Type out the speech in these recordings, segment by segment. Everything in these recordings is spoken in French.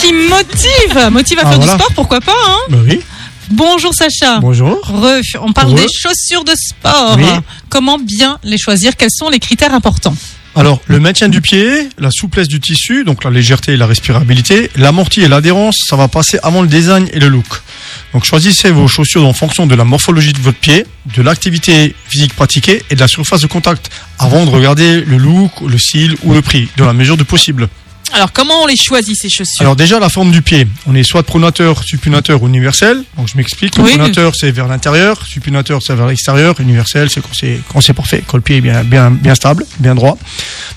qui motive. Motive à Ah, faire voilà. du sport, pourquoi pas hein Bah oui. Bonjour Sacha. Bonjour. Re, on parle Re. des chaussures de sport. Oui. Comment bien les choisir? Quels sont les critères importants? Alors, le maintien du pied, la souplesse du tissu, donc la légèreté et la respirabilité, l'amorti et l'adhérence, ça va passer avant le design et le look. Donc, choisissez vos chaussures en fonction de la morphologie de votre pied, de l'activité physique pratiquée et de la surface de contact, avant de regarder le look, le style ou le prix, dans la mesure du possible. Alors, comment on les choisit, ces chaussures Alors déjà la forme du pied, on est soit pronateur, supinateur ou universel. Donc je m'explique. Oui. pronateur c'est vers l'intérieur, supinateur c'est vers l'extérieur, universel c'est quand c'est quand c'est parfait, quand le pied est bien bien bien stable, bien droit.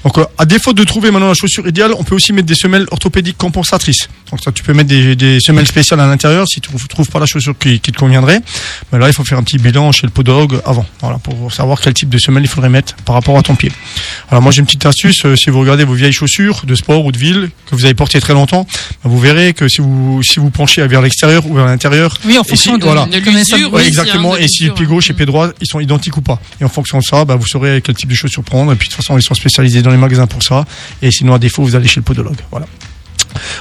Donc euh, à défaut de trouver maintenant la chaussure idéale, on peut aussi mettre des semelles orthopédiques compensatrices. Donc ça tu peux mettre des, des semelles spéciales à l'intérieur si tu ne trouves pas la chaussure qui, qui te conviendrait. Mais là il faut faire un petit bilan chez le podologue avant, voilà pour savoir quel type de semelle il faudrait mettre par rapport à ton pied. Alors moi j'ai une petite astuce, euh, si vous regardez vos vieilles chaussures de sport ou de ville que vous avez portées très longtemps, ben, vous verrez que si vous si vous penchez vers l'extérieur ou vers l'intérieur, Oui, en fonction si- de, voilà. De l'usure, ouais, exactement, et si pied gauche et pied droit ils sont identiques ou pas. Et en fonction de ça, ben, vous saurez quel type de chaussures prendre. Et puis de toute façon ils sont spécialisés dans les magasins pour ça. Et sinon à défaut vous allez chez le podologue. Voilà.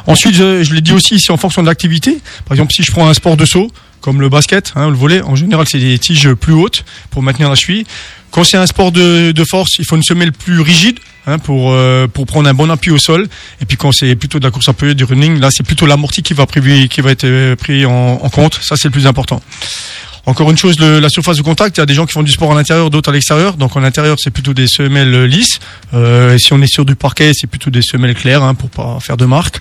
Ensuite, je, je l'ai dit aussi, c'est en fonction de l'activité. Par exemple, si je prends un sport de saut, comme le basket, hein, le volet, en général, c'est des tiges plus hautes pour maintenir la cheville. Quand c'est un sport de, de force, il faut une semelle plus rigide hein, pour euh, pour prendre un bon appui au sol. Et puis quand c'est plutôt de la course à pied, du running, là, c'est plutôt l'amorti qui va prévu, qui va être euh, pris en, en compte. Ça, c'est le plus important. Encore une chose, le- la surface de contact, il y a des gens qui font du sport à l'intérieur, d'autres à l'extérieur. Donc en intérieur, c'est plutôt des semelles lisses. Euh, et si on est sur du parquet, c'est plutôt des semelles claires hein, pour pas faire de marque.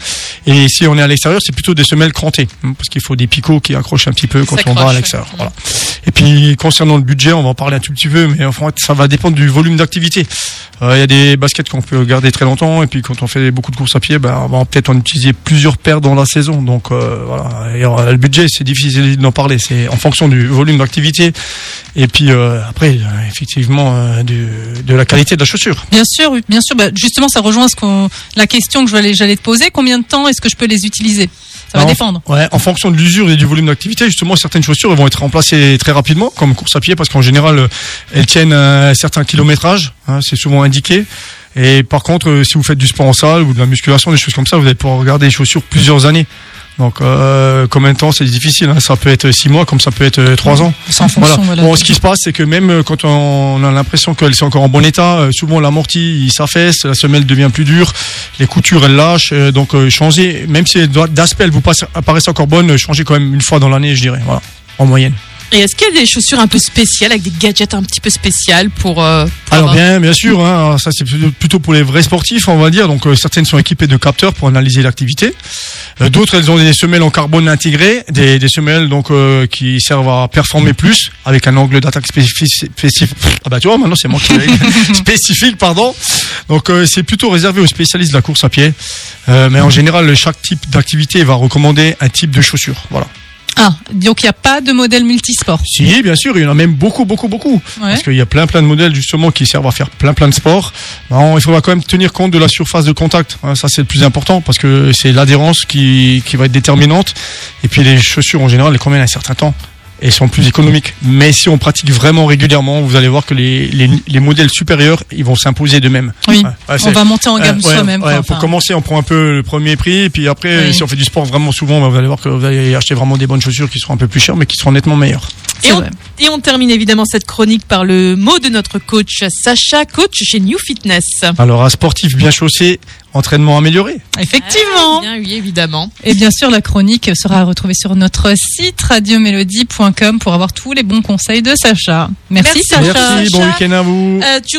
Et si on est à l'extérieur, c'est plutôt des semelles crantées, hein, parce qu'il faut des picots qui accrochent un petit peu quand on va à l'extérieur. ouais. Voilà. Et puis concernant le budget, on va en parler un tout petit peu, mais enfin ça va dépendre du volume d'activité. Euh, Il y a des baskets qu'on peut garder très longtemps, et puis quand on fait beaucoup de courses à pied, ben, on va peut-être en utiliser plusieurs paires dans la saison. Donc euh, voilà. Et, euh, le budget, c'est difficile d'en parler. C'est en fonction du volume d'activité, et puis euh, après, euh, effectivement, euh, du- de la qualité de la chaussure. Bien sûr, oui, bien sûr. Bah, justement, ça rejoint ce qu'on, la question que j'allais, te poser. Combien de temps est-ce que je peux les utiliser? Ça va Non. dépendre. Ouais, en fonction de l'usure et du volume d'activité, justement, certaines chaussures elles vont être remplacées très rapidement, comme course à pied, parce qu'en général, elles tiennent un certain kilométrage, hein, c'est souvent indiqué. Et par contre, si vous faites du sport en salle ou de la musculation, des choses comme ça, vous allez pouvoir regarder les chaussures plusieurs années. Donc, euh, combien de temps, c'est difficile. hein. Ça peut être six mois, comme ça peut être euh, trois ans. En Voilà. fonction. voilà. Bon, ce qui se passe, c'est que même euh, quand on a l'impression qu'elle est encore en bon état, euh, souvent l'amorti il s'affaisse, la semelle devient plus dure, les coutures elles lâchent, donc euh, changez, même si d'aspect elles vous apparaissent encore bonnes, changez quand même une fois dans l'année, je dirais, voilà, en moyenne. Et est-ce qu'il y a des chaussures un peu spéciales, avec des gadgets un petit peu spéciales pour. euh, pour Alors avoir- bien, bien sûr, hein, alors ça c'est plutôt- pour les vrais sportifs, on va dire. Donc euh, certaines sont équipées de capteurs pour analyser l'activité. Euh, D'autres, elles ont des semelles en carbone intégrées, des, des semelles donc euh, qui servent à performer plus avec un angle d'attaque spécifique. Ah bah tu vois, maintenant c'est moi qui spécifique, pardon. Donc euh, c'est plutôt réservé aux spécialistes de la course à pied. Euh, mais en général, chaque type d'activité va recommander un type de chaussure. Voilà. Ah, donc il n'y a pas de modèle multisport. Si, bien sûr, il y en a même beaucoup, beaucoup, beaucoup. Ouais. Parce qu'il y a plein, plein de modèles justement qui servent à faire plein, plein de sports. Non, il faudra quand même tenir compte de la surface de contact. Hein, ça, c'est le plus important parce que c'est l'adhérence qui, qui va être déterminante. Et puis les chaussures en général, elles conviennent un certain temps et sont plus économiques. Mais si on pratique vraiment régulièrement, vous allez voir que les, les, les modèles supérieurs, ils vont s'imposer d'eux-mêmes. Oui. Ouais, On va monter en gamme ouais, soi-même. ouais, pour enfin. commencer, on prend un peu le premier prix, et puis après, Oui. si on fait du sport vraiment souvent, bah, vous allez voir que vous allez acheter vraiment des bonnes chaussures qui seront un peu plus chères, mais qui seront nettement meilleures. Et on, et on termine évidemment cette chronique par le mot de notre coach Sacha, coach chez New Fitness. Alors, un sportif bien chaussé, entraînement amélioré. Effectivement. Ah, bien, oui, évidemment. Et bien sûr, la chronique sera retrouvée sur notre site radiomélodie.com pour avoir tous les bons conseils de Sacha. Merci, Merci, Sacha. Merci, bon week-end à vous. Euh, tu